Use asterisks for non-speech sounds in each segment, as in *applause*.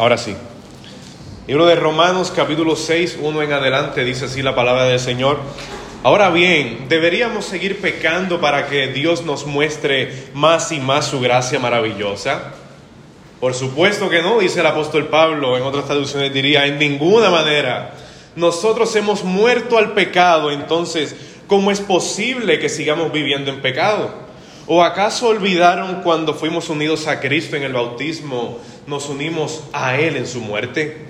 Ahora sí. Libro de Romanos capítulo 6, 1 en adelante, dice así la palabra del Señor. Ahora bien, ¿deberíamos seguir pecando para que Dios nos muestre más y más su gracia maravillosa? Por supuesto que no, dice el apóstol Pablo, en otras traducciones diría, en ninguna manera. Nosotros hemos muerto al pecado, entonces, ¿cómo es posible que sigamos viviendo en pecado? ¿O acaso olvidaron cuando fuimos unidos a Cristo en el bautismo, nos unimos a Él en su muerte?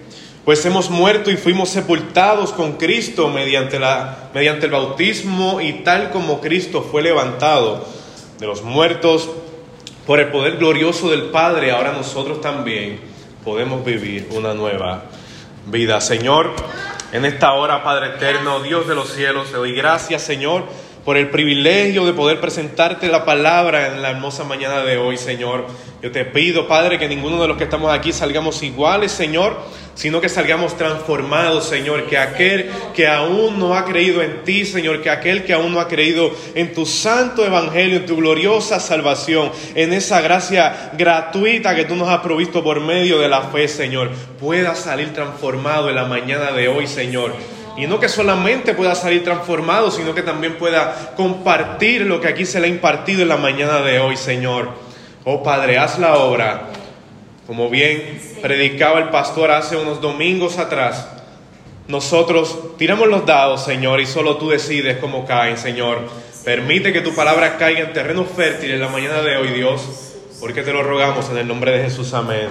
Pues hemos muerto y fuimos sepultados con Cristo mediante, la, mediante el bautismo y tal como Cristo fue levantado de los muertos por el poder glorioso del Padre, ahora nosotros también podemos vivir una nueva vida. Señor, en esta hora, Padre eterno, Dios de los cielos, te doy gracias, Señor por el privilegio de poder presentarte la palabra en la hermosa mañana de hoy, Señor. Yo te pido, Padre, que ninguno de los que estamos aquí salgamos iguales, Señor, sino que salgamos transformados, Señor, que aquel que aún no ha creído en ti, Señor, que aquel que aún no ha creído en tu santo evangelio, en tu gloriosa salvación, en esa gracia gratuita que tú nos has provisto por medio de la fe, Señor, pueda salir transformado en la mañana de hoy, Señor y no que solamente pueda salir transformado, sino que también pueda compartir lo que aquí se le ha impartido en la mañana de hoy, Señor. Oh Padre, haz la obra. Como bien predicaba el pastor hace unos domingos atrás, nosotros tiramos los dados, Señor, y solo tú decides cómo caen, Señor. Permite que tu palabra caiga en terreno fértil en la mañana de hoy, Dios, porque te lo rogamos en el nombre de Jesús. Amén.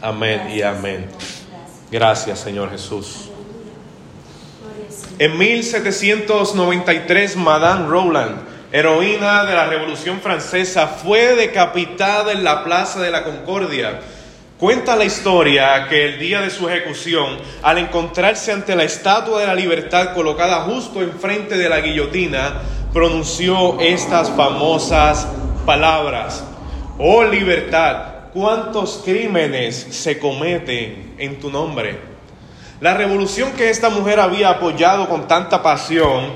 Amén y amén. Gracias, Señor Jesús. En 1793, Madame Roland, heroína de la Revolución Francesa, fue decapitada en la Plaza de la Concordia. Cuenta la historia que el día de su ejecución, al encontrarse ante la Estatua de la Libertad colocada justo enfrente de la guillotina, pronunció estas famosas palabras. Oh libertad, cuántos crímenes se cometen en tu nombre. La revolución que esta mujer había apoyado con tanta pasión,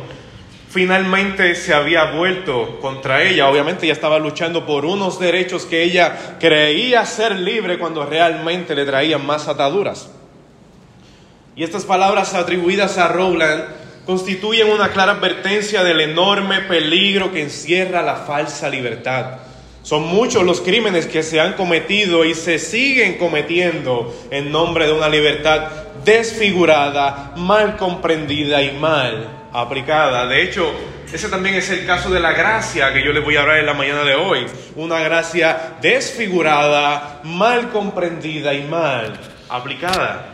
finalmente se había vuelto contra ella. Obviamente ella estaba luchando por unos derechos que ella creía ser libre cuando realmente le traían más ataduras. Y estas palabras atribuidas a Rowland constituyen una clara advertencia del enorme peligro que encierra la falsa libertad. Son muchos los crímenes que se han cometido y se siguen cometiendo en nombre de una libertad desfigurada, mal comprendida y mal aplicada. De hecho, ese también es el caso de la gracia que yo les voy a hablar en la mañana de hoy. Una gracia desfigurada, mal comprendida y mal aplicada.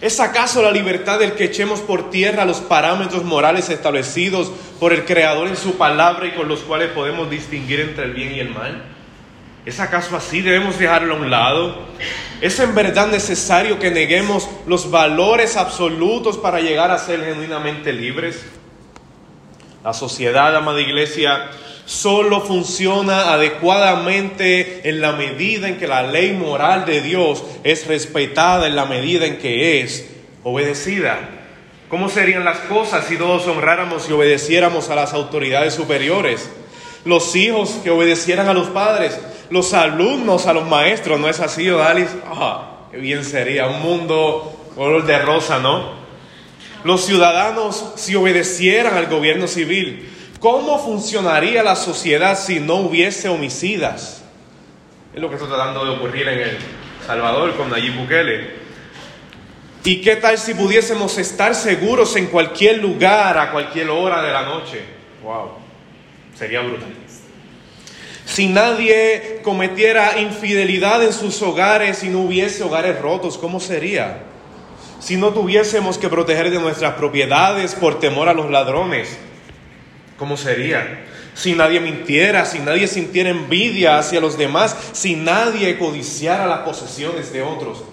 ¿Es acaso la libertad del que echemos por tierra los parámetros morales establecidos por el Creador en su palabra y con los cuales podemos distinguir entre el bien y el mal? ¿Es acaso así? ¿Debemos dejarlo a un lado? ¿Es en verdad necesario que neguemos los valores absolutos para llegar a ser genuinamente libres? La sociedad, amada iglesia, solo funciona adecuadamente en la medida en que la ley moral de Dios es respetada, en la medida en que es obedecida. ¿Cómo serían las cosas si todos honráramos y obedeciéramos a las autoridades superiores? Los hijos que obedecieran a los padres, los alumnos a los maestros, ¿no es así, Odalis? Ah, qué bien sería, un mundo color de rosa, ¿no? Los ciudadanos si obedecieran al gobierno civil, ¿cómo funcionaría la sociedad si no hubiese homicidas? Es lo que está tratando de ocurrir en El Salvador con Nayib Bukele. ¿Y qué tal si pudiésemos estar seguros en cualquier lugar, a cualquier hora de la noche? ¡Wow! Sería brutal si nadie cometiera infidelidad en sus hogares y no hubiese hogares rotos, ¿cómo sería? Si no tuviésemos que proteger de nuestras propiedades por temor a los ladrones, ¿cómo sería? Si nadie mintiera, si nadie sintiera envidia hacia los demás, si nadie codiciara las posesiones de otros,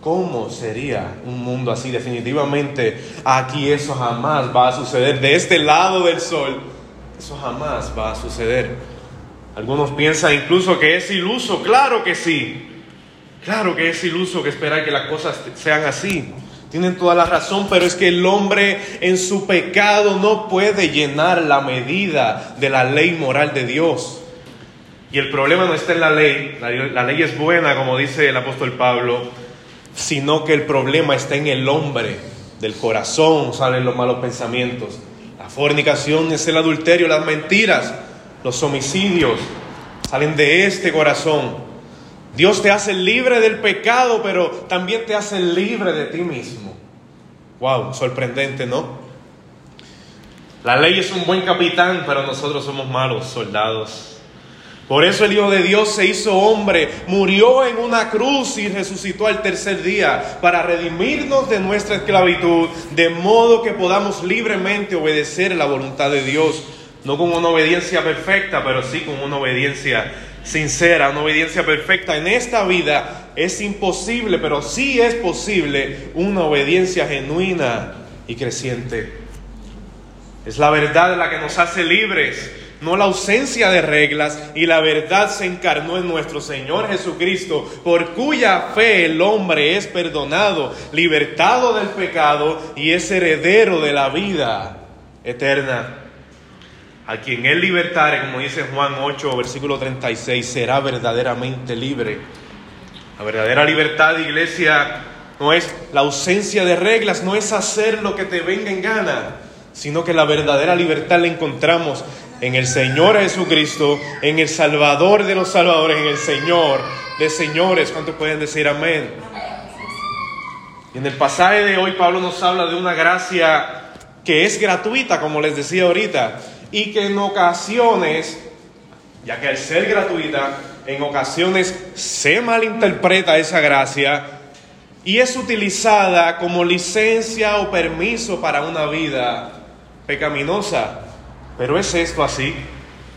¿cómo sería un mundo así? Definitivamente aquí eso jamás va a suceder. De este lado del sol, eso jamás va a suceder. Algunos piensan incluso que es iluso, claro que sí. Claro que es iluso que esperar que las cosas sean así. Tienen toda la razón, pero es que el hombre en su pecado no puede llenar la medida de la ley moral de Dios. Y el problema no está en la ley, la, ley es buena, como dice el apóstol Pablo, sino que el problema está en el hombre, del corazón salen los malos pensamientos. Fornicación es el adulterio, las mentiras, los homicidios, salen de este corazón. Dios te hace libre del pecado, pero también te hace libre de ti mismo. Wow, sorprendente, ¿no? La ley es un buen capitán, pero nosotros somos malos soldados. Por eso el Hijo de Dios se hizo hombre, murió en una cruz y resucitó al tercer día para redimirnos de nuestra esclavitud, de modo que podamos libremente obedecer la voluntad de Dios, no con una obediencia perfecta, pero sí con una obediencia sincera, una obediencia perfecta. En esta vida es imposible, pero sí es posible una obediencia genuina y creciente. Es la verdad la que nos hace libres no la ausencia de reglas, y la verdad se encarnó en nuestro Señor Jesucristo, por cuya fe el hombre es perdonado, libertado del pecado y es heredero de la vida eterna. A quien Él libertare, como dice Juan 8, versículo 36, será verdaderamente libre. La verdadera libertad, iglesia, no es la ausencia de reglas, no es hacer lo que te venga en gana, sino que la verdadera libertad la encontramos en el Señor Jesucristo, en el Salvador de los salvadores, en el Señor de señores. ¿Cuántos pueden decir amén? en el pasaje de hoy Pablo nos habla de una gracia que es gratuita, como les decía ahorita, y que en ocasiones, ya que al ser gratuita, en ocasiones se malinterpreta esa gracia y es utilizada como licencia o permiso para una vida pecaminosa. Pero ¿es esto así?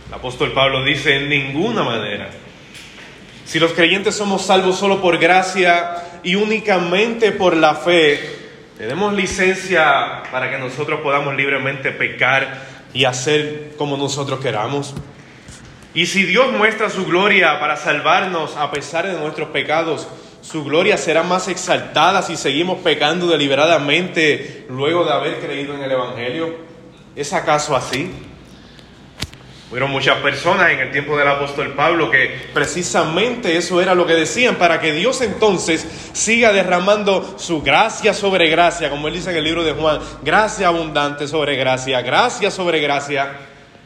El apóstol Pablo dice, en ninguna manera. Si los creyentes somos salvos solo por gracia y únicamente por la fe, tenemos licencia para que nosotros podamos libremente pecar y hacer como nosotros queramos. Y si Dios muestra su gloria para salvarnos a pesar de nuestros pecados, su gloria será más exaltada si seguimos pecando deliberadamente luego de haber creído en el Evangelio. ¿Es acaso así? Fueron muchas personas en el tiempo del apóstol Pablo que precisamente eso era lo que decían, para que Dios entonces siga derramando su gracia sobre gracia, como él dice en el libro de Juan, gracia abundante sobre gracia, gracia sobre gracia.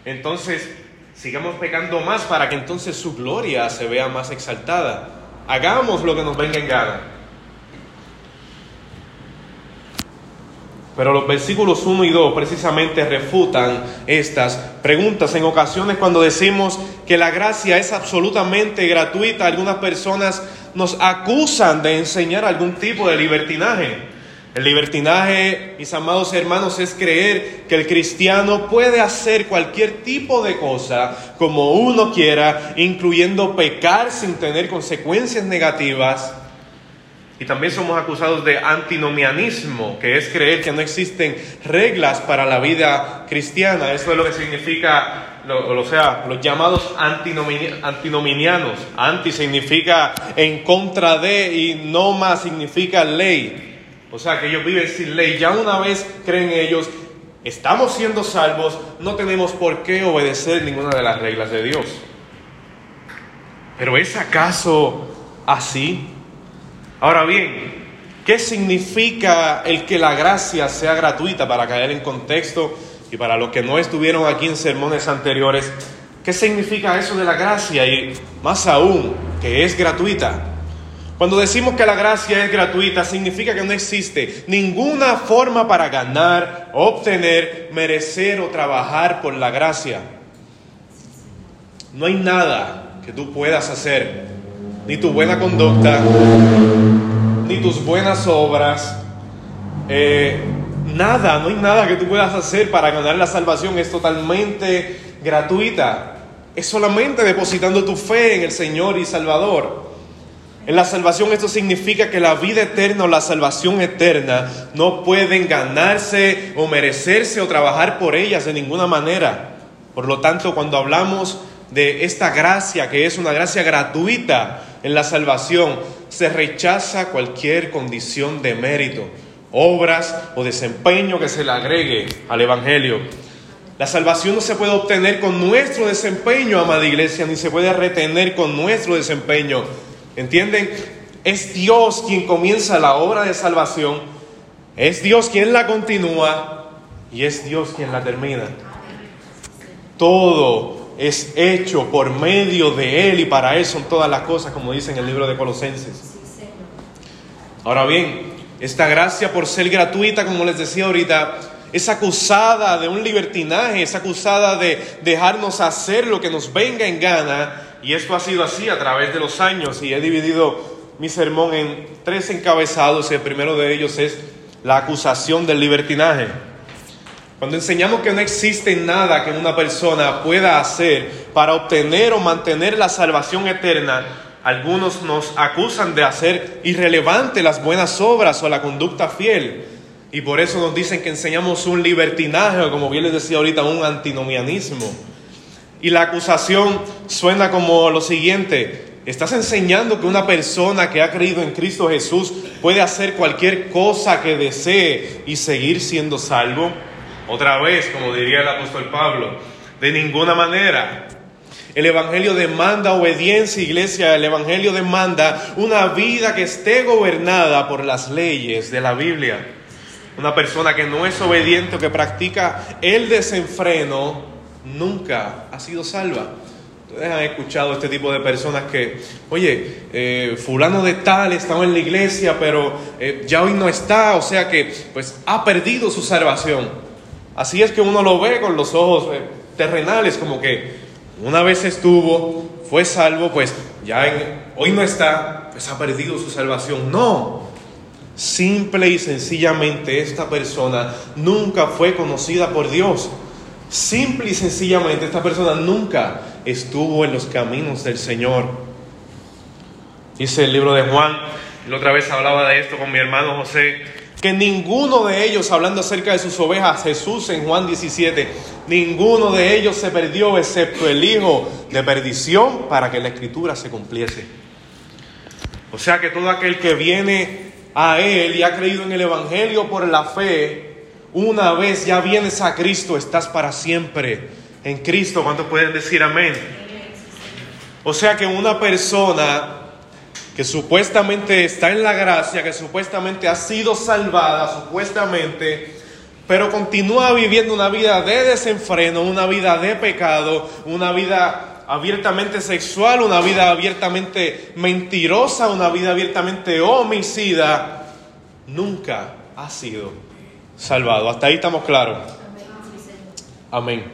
Entonces, sigamos pecando más para que entonces su gloria se vea más exaltada. Hagamos lo que nos venga en gana. Pero los versículos 1 y 2 precisamente refutan estas preguntas. En ocasiones cuando decimos que la gracia es absolutamente gratuita, algunas personas nos acusan de enseñar algún tipo de libertinaje. El libertinaje, mis amados hermanos, es creer que el cristiano puede hacer cualquier tipo de cosa como uno quiera, incluyendo pecar sin tener consecuencias negativas y también somos acusados de antinomianismo, que es creer que no existen reglas para la vida cristiana. Eso es lo que significa, o sea, los llamados antinominianos. Anti significa en contra de y noma significa ley. O sea, que ellos viven sin ley. Ya una vez creen ellos, estamos siendo salvos, no tenemos por qué obedecer ninguna de las reglas de Dios. Pero ¿es acaso así? Ahora bien, ¿qué significa el que la gracia sea gratuita para caer en contexto? Y para los que no estuvieron aquí en sermones anteriores, ¿qué significa eso de la gracia? Y más aún, que es gratuita. Cuando decimos que la gracia es gratuita, significa que no existe ninguna forma para ganar, obtener, merecer o trabajar por la gracia. No hay nada que tú puedas hacer ni tu buena conducta, ni tus buenas obras, eh, nada, no hay nada que tú puedas hacer para ganar la salvación, es totalmente gratuita. Es solamente depositando tu fe en el Señor y Salvador. En la salvación esto significa que la vida eterna o la salvación eterna no pueden ganarse o merecerse o trabajar por ellas de ninguna manera. Por lo tanto, cuando hablamos de esta gracia, que es una gracia gratuita, en la salvación se rechaza cualquier condición de mérito, obras o desempeño que se le agregue al Evangelio. La salvación no se puede obtener con nuestro desempeño, amada iglesia, ni se puede retener con nuestro desempeño. ¿Entienden? Es Dios quien comienza la obra de salvación, es Dios quien la continúa y es Dios quien la termina. Todo es hecho por medio de Él y para Él son todas las cosas, como dice en el libro de Colosenses. Ahora bien, esta gracia por ser gratuita, como les decía ahorita, es acusada de un libertinaje, es acusada de dejarnos hacer lo que nos venga en gana. Y esto ha sido así a través de los años y he dividido mi sermón en tres encabezados. El primero de ellos es la acusación del libertinaje. Cuando enseñamos que no existe nada que una persona pueda hacer para obtener o mantener la salvación eterna, algunos nos acusan de hacer irrelevante las buenas obras o la conducta fiel. Y por eso nos dicen que enseñamos un libertinaje o como bien les decía ahorita, un antinomianismo. Y la acusación suena como lo siguiente. ¿Estás enseñando que una persona que ha creído en Cristo Jesús puede hacer cualquier cosa que desee y seguir siendo salvo? Otra vez, como diría el apóstol Pablo, de ninguna manera. El Evangelio demanda obediencia, iglesia. El Evangelio demanda una vida que esté gobernada por las leyes de la Biblia. Una persona que no es obediente o que practica el desenfreno nunca ha sido salva. Ustedes han escuchado este tipo de personas que, oye, eh, fulano de tal estaba en la iglesia, pero eh, ya hoy no está, o sea que pues ha perdido su salvación. Así es que uno lo ve con los ojos eh, terrenales, como que una vez estuvo, fue salvo, pues ya hoy no está, pues ha perdido su salvación. No, simple y sencillamente esta persona nunca fue conocida por Dios. Simple y sencillamente esta persona nunca estuvo en los caminos del Señor. Dice el libro de Juan, la otra vez hablaba de esto con mi hermano José, que ninguno de ellos, hablando acerca de sus ovejas, Jesús en Juan 17, ninguno de ellos se perdió excepto el hijo de perdición para que la escritura se cumpliese. O sea que todo aquel que viene a Él y ha creído en el Evangelio por la fe, una vez ya vienes a Cristo, estás para siempre en Cristo. ¿Cuántos pueden decir amén? O sea que una persona que supuestamente está en la gracia, que supuestamente ha sido salvada, supuestamente, pero continúa viviendo una vida de desenfreno, una vida de pecado, una vida abiertamente sexual, una vida abiertamente mentirosa, una vida abiertamente homicida, nunca ha sido salvado. Hasta ahí estamos claros. Amén.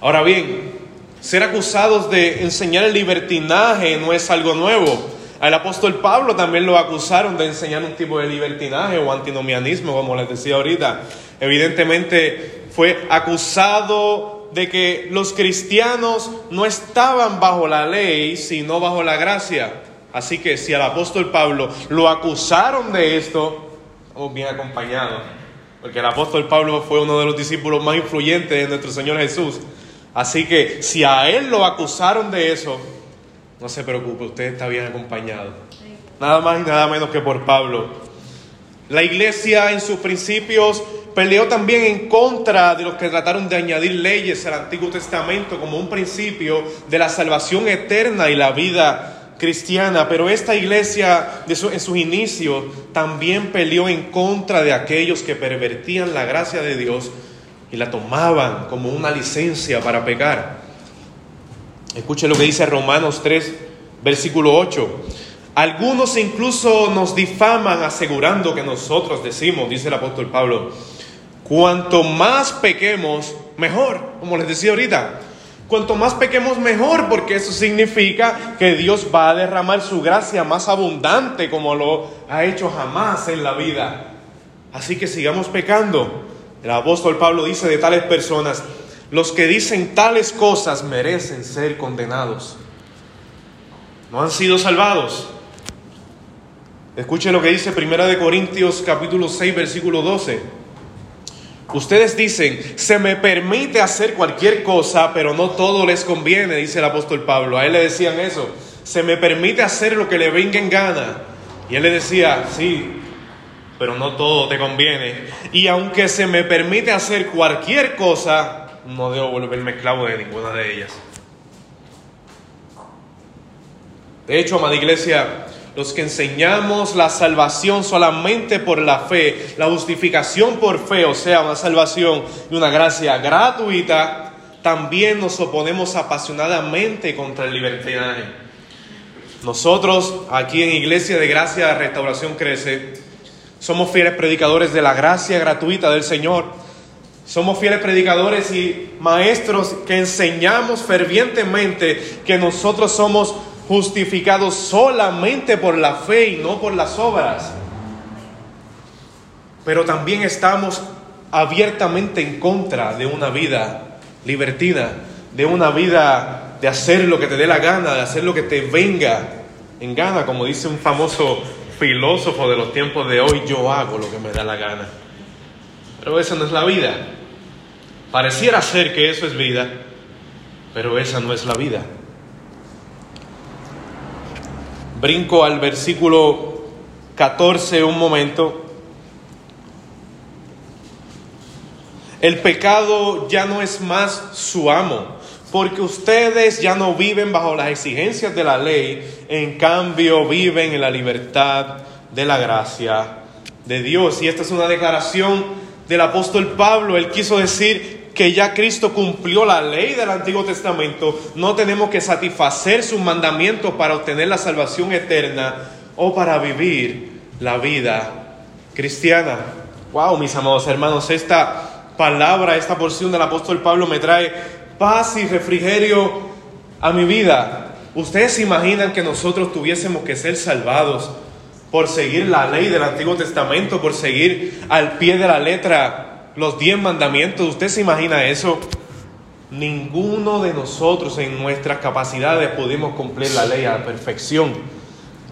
Ahora bien, ser acusados de enseñar el libertinaje no es algo nuevo. Al apóstol Pablo también lo acusaron de enseñar un tipo de libertinaje o antinomianismo, como les decía ahorita. Evidentemente fue acusado de que los cristianos no estaban bajo la ley, sino bajo la gracia. Así que si al apóstol Pablo lo acusaron de esto, estamos bien acompañados. Porque el apóstol Pablo fue uno de los discípulos más influyentes de nuestro Señor Jesús. Así que si a él lo acusaron de eso, no se preocupe, usted está bien acompañado. Nada más y nada menos que por Pablo. La iglesia en sus principios peleó también en contra de los que trataron de añadir leyes al Antiguo Testamento como un principio de la salvación eterna y la vida cristiana. Pero esta iglesia en sus inicios también peleó en contra de aquellos que pervertían la gracia de Dios y la tomaban como una licencia para pecar. Escuche lo que dice Romanos 3, versículo 8. Algunos incluso nos difaman asegurando que nosotros decimos, dice el apóstol Pablo, cuanto más pequemos, mejor, como les decía ahorita. Cuanto más pequemos, mejor, porque eso significa que Dios va a derramar su gracia más abundante como lo ha hecho jamás en la vida. Así que sigamos pecando. El apóstol Pablo dice de tales personas, los que dicen tales cosas merecen ser condenados. No han sido salvados. Escuche lo que dice Primera de Corintios capítulo 6 versículo 12. Ustedes dicen, se me permite hacer cualquier cosa, pero no todo les conviene, dice el apóstol Pablo. A él le decían eso, se me permite hacer lo que le venga en gana. Y él le decía, sí, pero no todo te conviene. Y aunque se me permite hacer cualquier cosa, no debo volverme esclavo de ninguna de ellas. De hecho, amada iglesia, los que enseñamos la salvación solamente por la fe, la justificación por fe, o sea, una salvación y una gracia gratuita, también nos oponemos apasionadamente contra el libertinaje. Nosotros, aquí en Iglesia de Gracia Restauración Crece, somos fieles predicadores de la gracia gratuita del Señor. Somos fieles predicadores y maestros que enseñamos fervientemente que nosotros somos justificados solamente por la fe y no por las obras. Pero también estamos abiertamente en contra de una vida libertina, de una vida de hacer lo que te dé la gana, de hacer lo que te venga en gana, como dice un famoso filósofo de los tiempos de hoy, yo hago lo que me da la gana. Pero esa no es la vida. Pareciera ser que eso es vida, pero esa no es la vida. Brinco al versículo 14 un momento. El pecado ya no es más su amo, porque ustedes ya no viven bajo las exigencias de la ley, en cambio viven en la libertad de la gracia de Dios. Y esta es una declaración del apóstol Pablo. Él quiso decir que ya Cristo cumplió la ley del Antiguo Testamento, no tenemos que satisfacer sus mandamientos para obtener la salvación eterna o para vivir la vida cristiana. Wow, mis amados hermanos, esta palabra, esta porción del apóstol Pablo me trae paz y refrigerio a mi vida. ¿Ustedes se imaginan que nosotros tuviésemos que ser salvados por seguir la ley del Antiguo Testamento, por seguir al pie de la letra los diez mandamientos, ¿usted se imagina eso? Ninguno de nosotros en nuestras capacidades pudimos cumplir la ley a la perfección.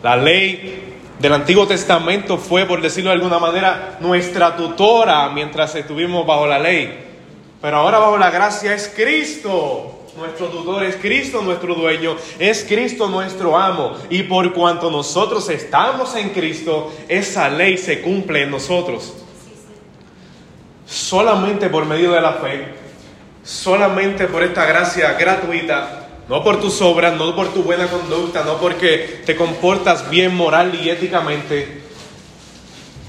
La ley del Antiguo Testamento fue, por decirlo de alguna manera, nuestra tutora mientras estuvimos bajo la ley. Pero ahora bajo la gracia es Cristo. Nuestro tutor es Cristo, nuestro dueño, es Cristo nuestro amo. Y por cuanto nosotros estamos en Cristo, esa ley se cumple en nosotros solamente por medio de la fe, solamente por esta gracia gratuita, no por tus obras, no por tu buena conducta, no porque te comportas bien moral y éticamente,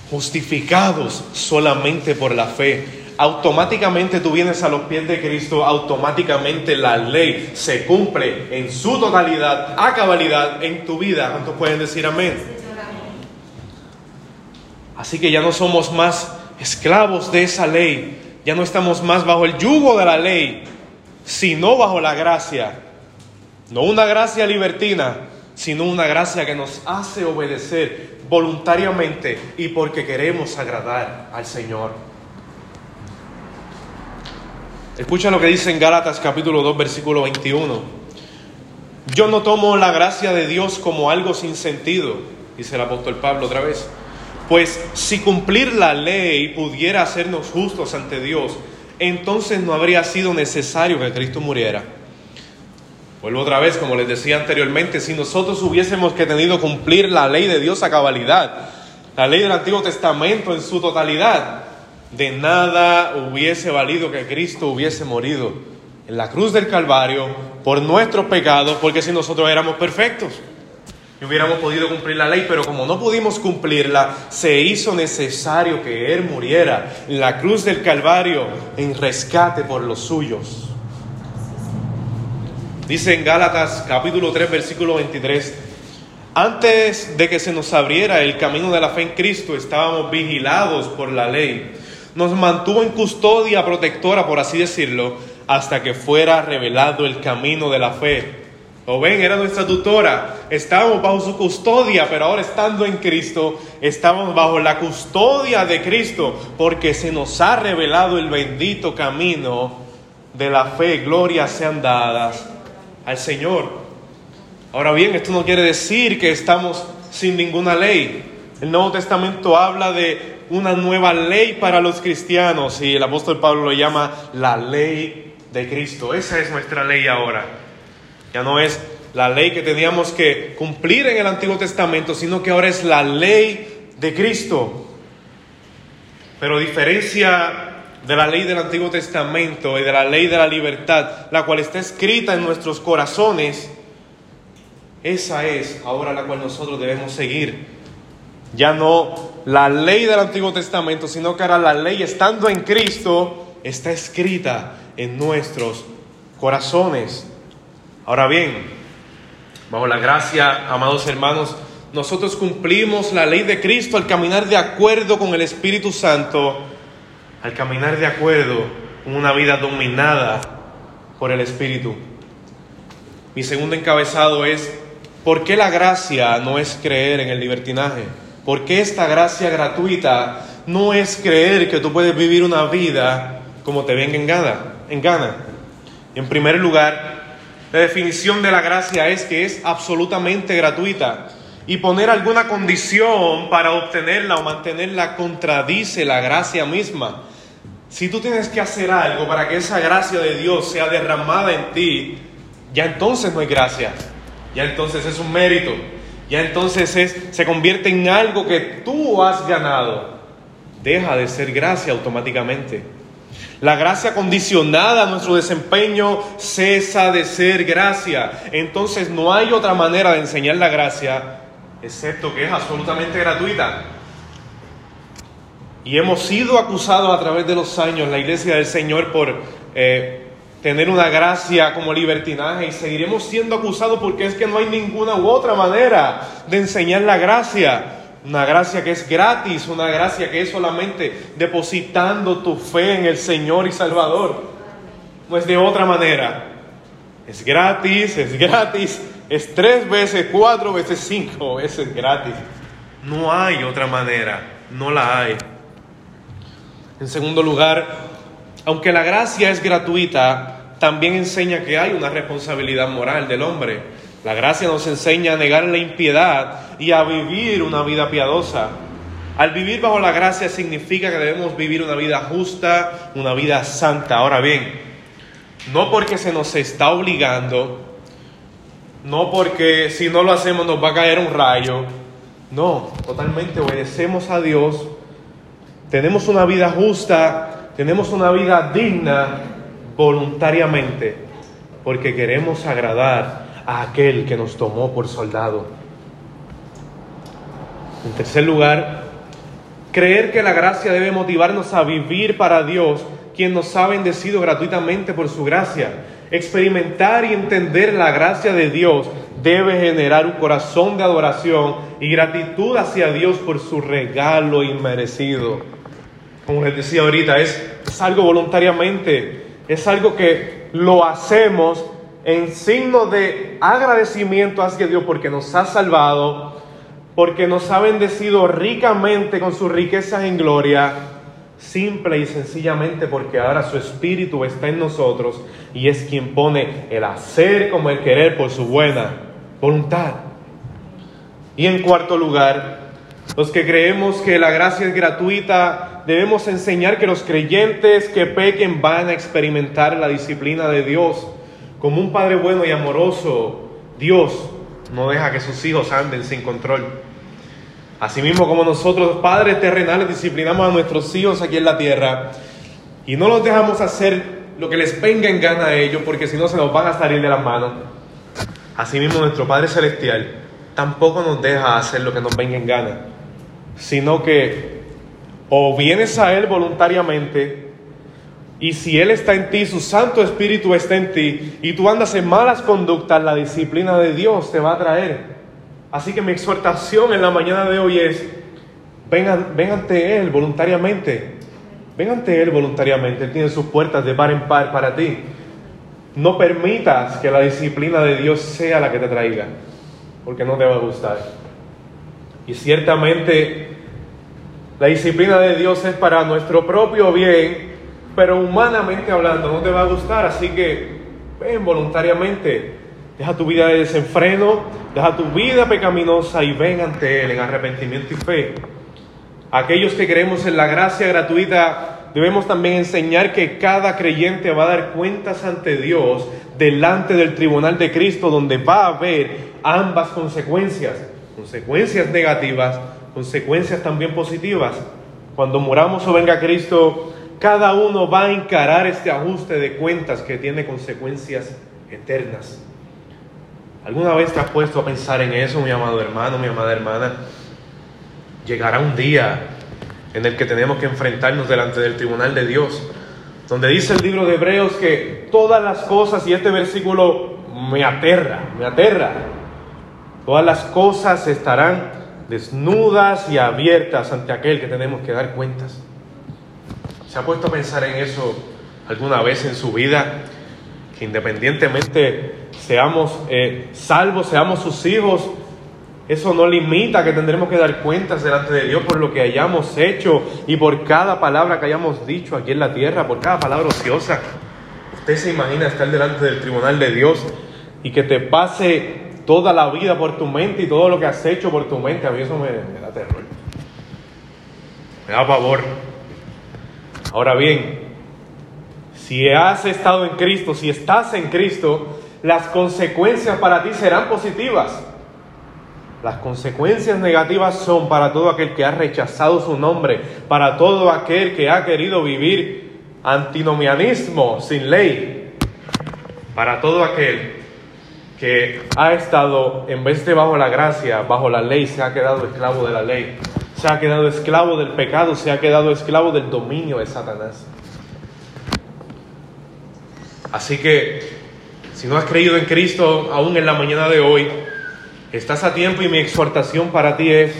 justificados solamente por la fe. Automáticamente tú vienes a los pies de Cristo, automáticamente la ley se cumple en su totalidad, a cabalidad en tu vida. ¿Cuántos pueden decir amén? Así que ya no somos más esclavos de esa ley. Ya no estamos más bajo el yugo de la ley, sino bajo la gracia. No una gracia libertina, sino una gracia que nos hace obedecer voluntariamente y porque queremos agradar al Señor. Escucha lo que dice en Gálatas capítulo 2 versículo 21. Yo no tomo la gracia de Dios como algo sin sentido, dice el apóstol Pablo otra vez pues si cumplir la ley pudiera hacernos justos ante Dios, entonces no habría sido necesario que Cristo muriera. Vuelvo otra vez, como les decía anteriormente, si nosotros hubiésemos que tenido cumplir la ley de Dios a cabalidad, la ley del Antiguo Testamento en su totalidad, de nada hubiese valido que Cristo hubiese morido en la cruz del Calvario por nuestros pecados, porque si nosotros éramos perfectos y hubiéramos podido cumplir la ley, pero como no pudimos cumplirla, se hizo necesario que Él muriera en la cruz del Calvario en rescate por los suyos. Dice en Gálatas capítulo 3 versículo 23, antes de que se nos abriera el camino de la fe en Cristo, estábamos vigilados por la ley. Nos mantuvo en custodia protectora, por así decirlo, hasta que fuera revelado el camino de la fe o ven, era nuestra tutora. Estábamos bajo su custodia, pero ahora estando en Cristo, estamos bajo la custodia de Cristo, porque se nos ha revelado el bendito camino de la fe. Glorias sean dadas al Señor. Ahora bien, esto no quiere decir que estamos sin ninguna ley. El Nuevo Testamento habla de una nueva ley para los cristianos y el apóstol Pablo lo llama la ley de Cristo. Esa es nuestra ley ahora. Ya no es la ley que teníamos que cumplir en el Antiguo Testamento, sino que ahora es la ley de Cristo. Pero diferencia de la ley del Antiguo Testamento y de la ley de la libertad, la cual está escrita en nuestros corazones, Esa es ahora la cual nosotros debemos seguir. Ya no la ley del Antiguo Testamento, sino que ahora la ley estando en Cristo está escrita en nuestros corazones. Ahora bien, bajo la gracia, amados hermanos, nosotros cumplimos la ley de Cristo al caminar de acuerdo con el Espíritu Santo, al caminar de acuerdo con una vida dominada por el Espíritu. Mi segundo encabezado es, ¿por qué la gracia no es creer en el libertinaje? ¿Por qué esta gracia gratuita no es creer que tú puedes vivir una vida como te venga en gana? En gana? En primer lugar, la definición de la gracia es que es absolutamente gratuita y poner alguna condición para obtenerla o mantenerla contradice la gracia misma. Si tú tienes que hacer algo para que esa gracia de Dios sea derramada en ti, ya entonces no hay gracia, ya entonces es un mérito, ya entonces es, se convierte en algo que tú has ganado. Deja de ser gracia automáticamente. La gracia condicionada a nuestro desempeño cesa de ser gracia. Entonces no hay otra manera de enseñar la gracia excepto que es absolutamente gratuita. Y hemos sido acusados a través de los años, la iglesia del Señor, por eh, tener una gracia como libertinaje y seguiremos siendo acusados porque es que no hay ninguna u otra manera de enseñar la gracia. Una gracia que es gratis, una gracia que es solamente depositando tu fe en el Señor y Salvador. No es de otra manera. Es gratis, es gratis, es tres veces, cuatro veces, cinco veces gratis. No hay otra manera, no la hay. En segundo lugar, aunque la gracia es gratuita, también enseña que hay una responsabilidad moral del hombre. La gracia nos enseña a negar la impiedad y a vivir una vida piadosa. Al vivir bajo la gracia significa que debemos vivir una vida justa, una vida santa. Ahora bien, no porque se nos está obligando, no porque si no lo hacemos nos va a caer un rayo. No, totalmente obedecemos a Dios. Tenemos una vida justa, tenemos una vida digna voluntariamente, porque queremos agradar a aquel que nos tomó por soldado. En tercer lugar, creer que la gracia debe motivarnos a vivir para Dios, quien nos ha bendecido gratuitamente por su gracia. Experimentar y entender la gracia de Dios debe generar un corazón de adoración y gratitud hacia Dios por su regalo inmerecido. Como les decía ahorita, es, es algo voluntariamente, es algo que lo hacemos en signo de agradecimiento hacia Dios porque nos ha salvado, porque nos ha bendecido ricamente con sus riquezas en gloria simple y sencillamente porque ahora su espíritu está en nosotros y es quien pone el hacer como el querer por su buena voluntad. Y en cuarto lugar, los que creemos que la gracia es gratuita, debemos enseñar que los creyentes que pequen van a experimentar la disciplina de Dios. Como un Padre bueno y amoroso, Dios no deja que sus hijos anden sin control. Asimismo como nosotros, padres terrenales, disciplinamos a nuestros hijos aquí en la tierra y no los dejamos hacer lo que les venga en gana a ellos, porque si no se nos van a salir de las manos. Asimismo nuestro Padre Celestial tampoco nos deja hacer lo que nos venga en gana, sino que o vienes a Él voluntariamente, y si Él está en ti, su Santo Espíritu está en ti, y tú andas en malas conductas, la disciplina de Dios te va a traer. Así que mi exhortación en la mañana de hoy es, vengan, ven ante Él voluntariamente, ven ante Él voluntariamente, Él tiene sus puertas de par en par para ti. No permitas que la disciplina de Dios sea la que te traiga, porque no te va a gustar. Y ciertamente la disciplina de Dios es para nuestro propio bien, pero humanamente hablando no te va a gustar, así que ven voluntariamente, deja tu vida de desenfreno, Deja tu vida pecaminosa y ven ante Él en arrepentimiento y fe. Aquellos que creemos en la gracia gratuita, debemos también enseñar que cada creyente va a dar cuentas ante Dios delante del tribunal de Cristo, donde va a haber ambas consecuencias, consecuencias negativas, consecuencias también positivas. Cuando muramos o venga Cristo, cada uno va a encarar este ajuste de cuentas que tiene consecuencias eternas. ¿Alguna vez te has puesto a pensar en eso, mi amado hermano, mi amada hermana? Llegará un día en el que tenemos que enfrentarnos delante del tribunal de Dios, donde dice el libro de Hebreos que todas las cosas, y este versículo me aterra, me aterra, todas las cosas estarán desnudas y abiertas ante aquel que tenemos que dar cuentas. ¿Se ha puesto a pensar en eso alguna vez en su vida? Que independientemente seamos eh, salvos, seamos sus hijos, eso no limita que tendremos que dar cuentas delante de Dios por lo que hayamos hecho y por cada palabra que hayamos dicho aquí en la tierra, por cada palabra ociosa. Usted se imagina estar delante del tribunal de Dios y que te pase toda la vida por tu mente y todo lo que has hecho por tu mente. A mí eso me, da terror. Me da pavor. Ahora bien, si has estado en Cristo, si estás en Cristo, las consecuencias para ti serán positivas. Las consecuencias negativas son para todo aquel que ha rechazado su nombre, para todo aquel que ha querido vivir antinomianismo sin ley, para todo aquel que ha estado, en vez de bajo la gracia, bajo la ley, se ha quedado esclavo de la ley, se ha quedado esclavo del pecado, se ha quedado esclavo del dominio de Satanás. Así que, si no has creído en Cristo aún en la mañana de hoy, estás a tiempo y mi exhortación para ti es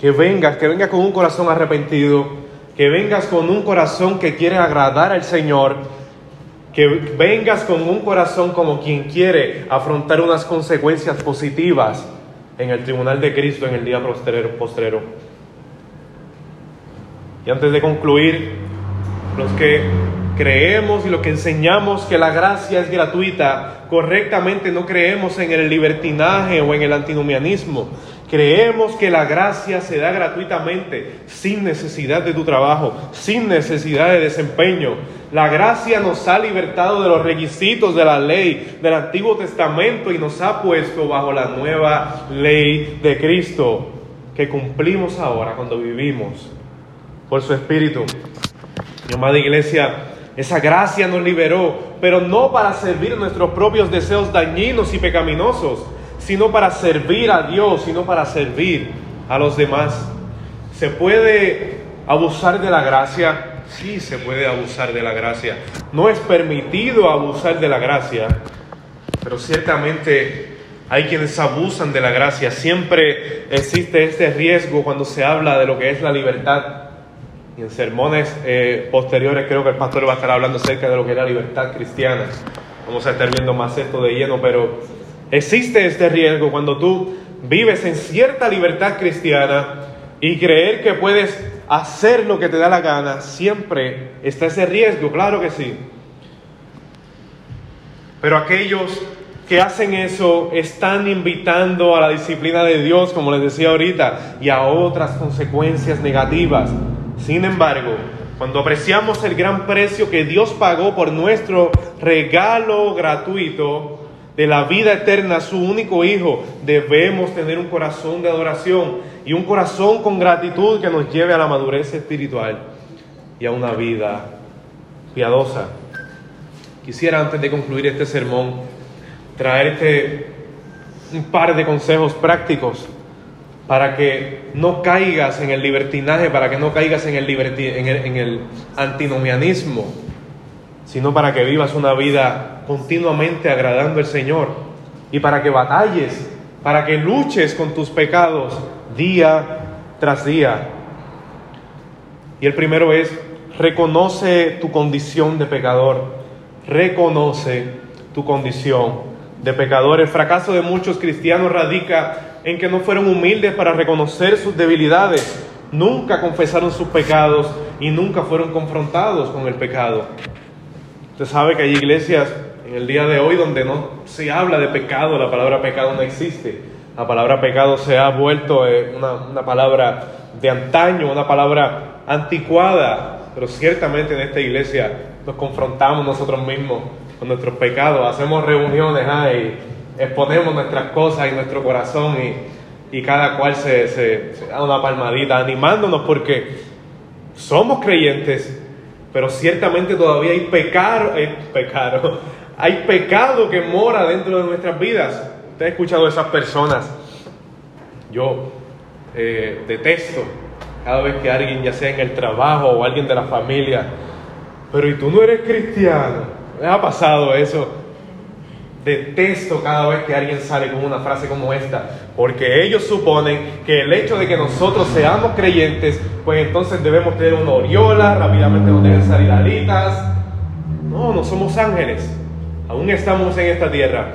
que vengas, que vengas con un corazón arrepentido, que vengas con un corazón que quiere agradar al Señor, que vengas con un corazón como quien quiere afrontar unas consecuencias positivas en el tribunal de Cristo en el día postrero. Y antes de concluir, los que creemos y los que enseñamos que la gracia es gratuita, correctamente no creemos en el libertinaje o en el antinomianismo. Creemos que la gracia se da gratuitamente, sin necesidad de tu trabajo, sin necesidad de desempeño. La gracia nos ha libertado de los requisitos de la ley del Antiguo Testamento y nos ha puesto bajo la nueva ley de Cristo que cumplimos ahora cuando vivimos por su Espíritu. Mi amada iglesia, esa gracia nos liberó, pero no para servir nuestros propios deseos dañinos y pecaminosos, sino para servir a Dios, sino para servir a los demás. ¿Se puede abusar de la gracia? Sí, se puede abusar de la gracia. No es permitido abusar de la gracia, pero ciertamente hay quienes abusan de la gracia. Siempre existe este riesgo cuando se habla de lo que es la libertad y en sermones eh, posteriores creo que el pastor va a estar hablando acerca de lo que es la libertad cristiana. Vamos a estar viendo más esto de lleno, pero existe este riesgo cuando tú vives en cierta libertad cristiana y creer que puedes hacer lo que te da la gana, siempre está ese riesgo, claro que sí. Pero aquellos que hacen eso están invitando a la disciplina de Dios, como les decía ahorita, y a otras consecuencias negativas. Sin embargo, cuando apreciamos el gran precio que Dios pagó por nuestro regalo gratuito de la vida eterna, su único Hijo, debemos tener un corazón de adoración y un corazón con gratitud que nos lleve a la madurez espiritual y a una vida piadosa. Quisiera antes de concluir este sermón traerte un par de consejos prácticos para que no caigas en el libertinaje, para que no caigas en el, en el, antinomianismo, sino para que vivas una vida continuamente agradando al Señor y para que batalles, para que luches con tus pecados día tras día. Y el primero es, reconoce tu condición de pecador, reconoce tu condición de pecador. El fracaso de muchos cristianos radica en que no fueron humildes para reconocer sus debilidades, nunca confesaron sus pecados y nunca fueron confrontados con el pecado. Usted sabe que hay iglesias en el día de hoy donde no se habla de pecado, la palabra pecado no existe. La palabra pecado se ha vuelto eh, una, una palabra de antaño, una palabra anticuada, pero ciertamente en esta iglesia nos confrontamos nosotros mismos con nuestros pecados, hacemos reuniones ahí exponemos nuestras cosas y nuestro corazón y, y cada cual se, se, da una palmadita animándonos porque somos creyentes, pero ciertamente todavía hay pecado, hay pecado, *laughs* hay pecado que mora dentro de nuestras vidas. Usted ha escuchado a esas personas. Yo eh, detesto cada vez que alguien, ya sea en el trabajo o alguien de la familia, pero ¿y tú no eres cristiano? ¿Me ha pasado eso? Detesto cada vez que alguien sale con una frase como esta, porque ellos suponen que el hecho de que nosotros seamos creyentes, pues entonces debemos tener una oriola, rápidamente nos deben salir alitas. No, no somos ángeles, aún estamos en esta tierra,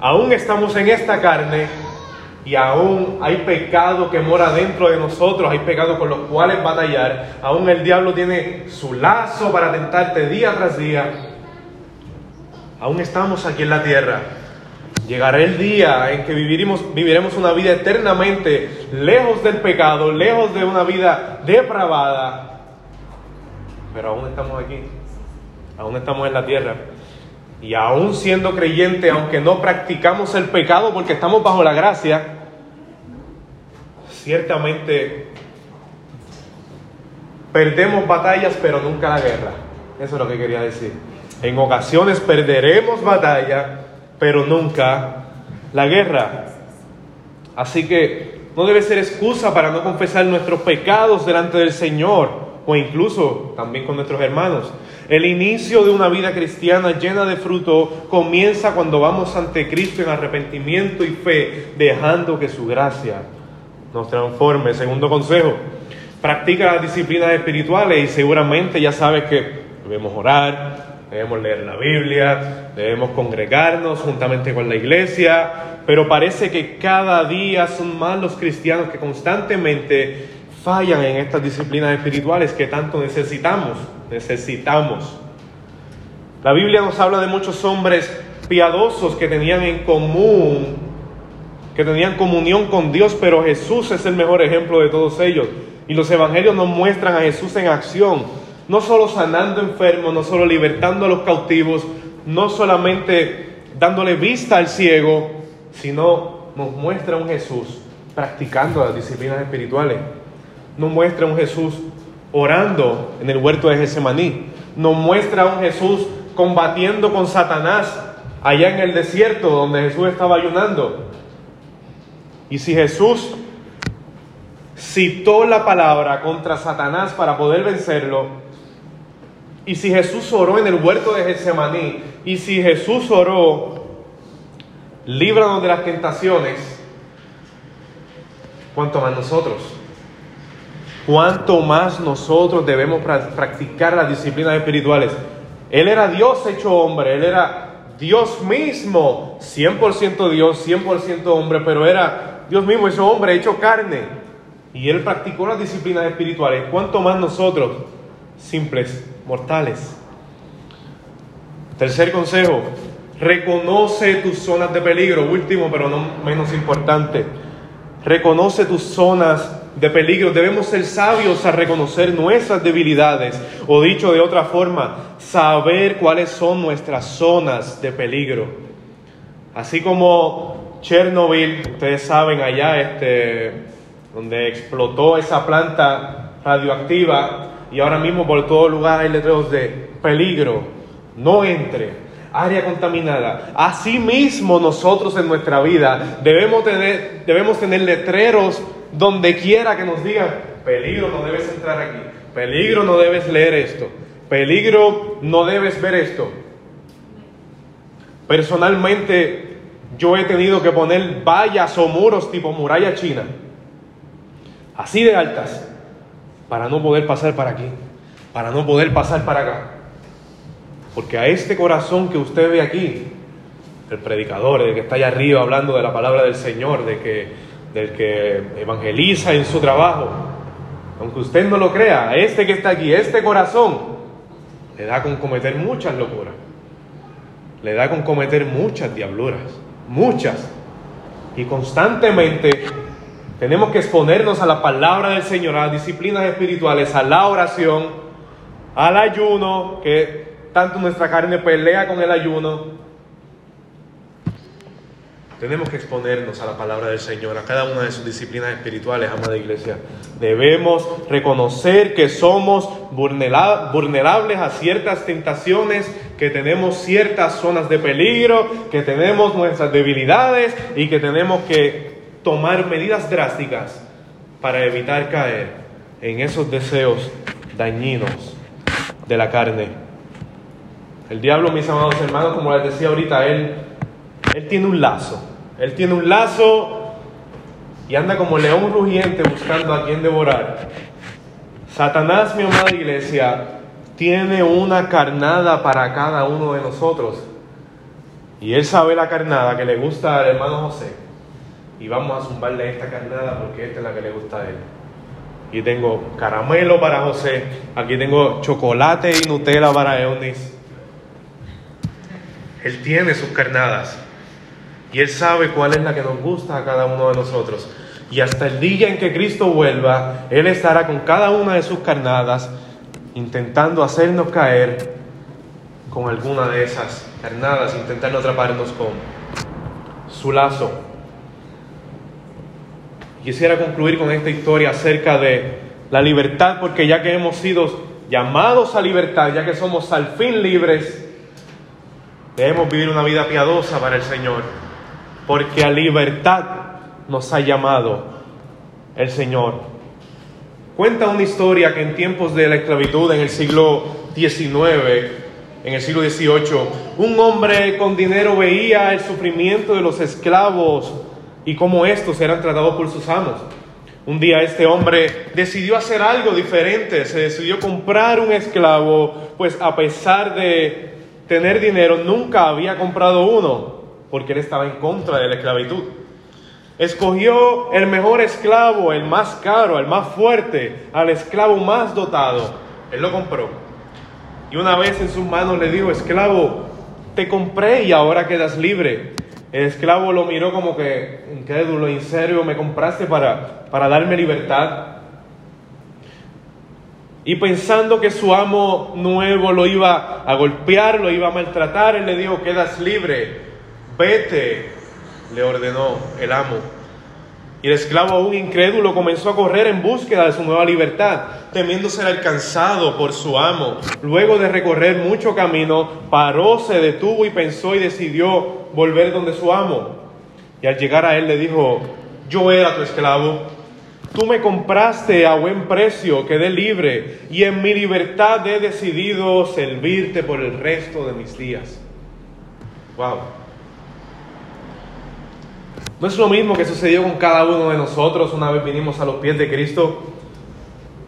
aún estamos en esta carne. Y aún hay pecado que mora dentro de nosotros, hay pecado con los cuales batallar, aún el diablo tiene su lazo para tentarte día tras día, aún estamos aquí en la tierra. Llegará el día en que viviremos, una vida eternamente lejos del pecado, lejos de una vida depravada, pero aún estamos aquí, aún estamos en la tierra. Y aún siendo creyente, aunque no practicamos el pecado porque estamos bajo la gracia, ciertamente perdemos batallas, pero nunca la guerra. Eso es lo que quería decir. En ocasiones perderemos batalla, pero nunca la guerra. Así que no debe ser excusa para no confesar nuestros pecados delante del Señor o incluso también con nuestros hermanos. El inicio de una vida cristiana llena de fruto comienza cuando vamos ante Cristo en arrepentimiento y fe, dejando que su gracia nos transforme. Segundo consejo, practica las disciplinas espirituales y seguramente ya sabes que debemos orar, debemos leer la Biblia, debemos congregarnos juntamente con la iglesia, pero parece que cada día son más los cristianos que constantemente fallan en estas disciplinas espirituales que tanto necesitamos, necesitamos. La Biblia nos habla de muchos hombres piadosos que tenían en común que tenían comunión con Dios, pero Jesús es el mejor ejemplo de todos ellos. Y los evangelios nos muestran a Jesús en acción, no solo sanando enfermos, no solo libertando a los cautivos, no solamente dándole vista al ciego, sino nos muestra un Jesús practicando las disciplinas espirituales. Nos muestra un Jesús orando en el huerto de Getsemaní. Nos muestra un Jesús combatiendo con Satanás allá en el desierto donde Jesús estaba ayunando. Y si Jesús citó la palabra contra Satanás para poder vencerlo, y si Jesús oró en el huerto de Getsemaní, y si Jesús oró, líbranos de las tentaciones, ¿cuánto más nosotros? ¿Cuánto más nosotros debemos practicar las disciplinas espirituales? Él era Dios hecho hombre, Él era Dios mismo, 100% Dios, 100% hombre, pero era Dios mismo ese hombre hecho carne y él practicó las disciplinas espirituales. ¿Cuánto más nosotros, simples mortales? Tercer consejo, reconoce tus zonas de peligro. Último, pero no menos importante. Reconoce tus zonas de peligro. Debemos ser sabios a reconocer nuestras debilidades. O dicho de otra forma, saber cuáles son nuestras zonas de peligro. Así como Chernobyl, ustedes saben allá, este, donde explotó esa planta radioactiva y ahora mismo por todo lugar hay letreros de peligro, no entre, área contaminada. Asimismo nosotros en nuestra vida debemos tener, debemos tener letreros donde quiera que nos digan, peligro, no debes entrar aquí, peligro, no debes leer esto, peligro, no debes ver esto. Personalmente, yo he tenido que poner vallas o muros tipo muralla china, así de altas, para no poder pasar para aquí, para no poder pasar para acá. Porque a este corazón que usted ve aquí, el predicador, el que está allá arriba hablando de la palabra del Señor, de que, del que evangeliza en su trabajo, aunque usted no lo crea, a este que está aquí, este corazón, le da con cometer muchas locuras, le da con cometer muchas diabluras muchas. Y constantemente tenemos que exponernos a la palabra del Señor, a las disciplinas espirituales, a la oración, al ayuno, que tanto nuestra carne pelea con el ayuno. tenemos que exponernos a la palabra del Señor, a cada una de sus disciplinas espirituales, amada iglesia. Debemos reconocer que somos vulnerables a ciertas tentaciones, que tenemos ciertas zonas de peligro, que tenemos nuestras debilidades y que tenemos que tomar medidas drásticas para evitar caer en esos deseos dañinos de la carne. El diablo, mis amados hermanos, como les decía ahorita, él él tiene un lazo. Él tiene un lazo y anda como león rugiente buscando a quien devorar. Satanás, mi amada iglesia, tiene una carnada para cada uno de nosotros. Y él sabe la carnada que le gusta al hermano José. Y vamos a zumbarle esta carnada porque esta es la que le gusta a él. Aquí tengo caramelo para José. Aquí tengo chocolate y Nutella para Eunice. Él tiene sus carnadas. Y Él sabe cuál es la que nos gusta a cada uno de nosotros. Y hasta el día en que Cristo vuelva, Él estará con cada una de sus carnadas intentando hacernos caer con alguna de esas carnadas, intentando atraparnos con su lazo. Quisiera concluir con esta historia acerca de la libertad, porque ya que hemos sido llamados a libertad, ya que somos al fin libres, debemos vivir una vida piadosa para el Señor porque a libertad nos ha llamado el Señor. Cuenta una historia que en tiempos de la esclavitud, en el siglo XIX, en el siglo XVIII, un hombre con dinero veía el sufrimiento de los esclavos y cómo estos eran tratados por sus amos. Un día este hombre decidió hacer algo diferente, se decidió comprar un esclavo, pues a pesar de tener dinero nunca había comprado uno porque él estaba en contra de la esclavitud. Escogió el mejor esclavo, el más caro, el más fuerte, al esclavo más dotado. Él lo compró. Y una vez en sus manos le dijo, esclavo, te compré y ahora quedas libre. El esclavo lo miró como que, incrédulo, en serio, me compraste para, para darme libertad. Y pensando que su amo nuevo lo iba a golpear, lo iba a maltratar, él le dijo, quedas libre. Vete, le ordenó el amo. Y el esclavo aún incrédulo comenzó a correr en búsqueda de su nueva libertad, temiendo ser alcanzado por su amo. Luego de recorrer mucho camino, paró, se detuvo y pensó y decidió volver donde su amo. Y al llegar a él le dijo, yo era tu esclavo, tú me compraste a buen precio, quedé libre y en mi libertad he decidido servirte por el resto de mis días. Wow. No es lo mismo que sucedió con cada uno de nosotros una vez vinimos a los pies de Cristo.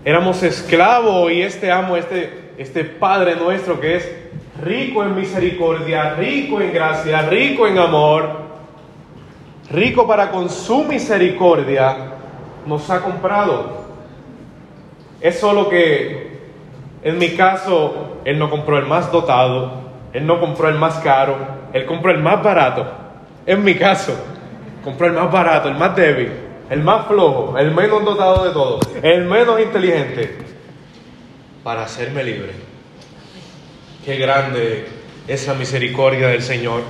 Éramos esclavos y este amo, este, este Padre nuestro que es rico en misericordia, rico en gracia, rico en amor, rico para con su misericordia, nos ha comprado. Es solo que en mi caso, Él no compró el más dotado, Él no compró el más caro, Él compró el más barato. En mi caso, compró el más barato, el más débil, el más flojo, el menos dotado de todos, el menos inteligente, para hacerme libre. Qué grande es la misericordia del Señor.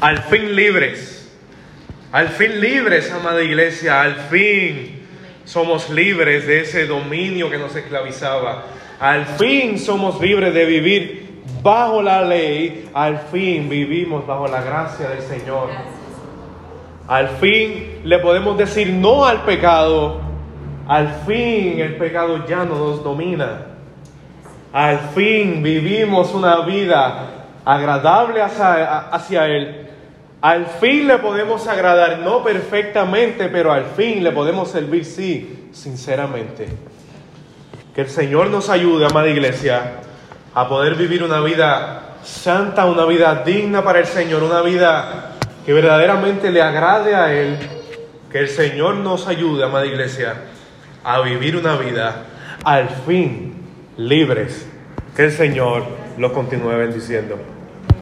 Al fin libres, al fin libres, amada iglesia, al fin somos libres de ese dominio que nos esclavizaba. Al fin somos libres de vivir bajo la ley, al fin vivimos bajo la gracia del Señor. Al fin le podemos decir no al pecado. Al fin el pecado ya no nos domina. Al fin vivimos una vida agradable hacia, Él. Al fin le podemos agradar, no perfectamente, pero al fin le podemos servir, sí, sinceramente. Que el Señor nos ayude, amada iglesia, a poder vivir una vida santa, una vida digna para el Señor, una vida que verdaderamente le agrade a Él, que el Señor nos ayude, amada iglesia, a vivir una vida al fin libres. Que el Señor lo continúe bendiciendo.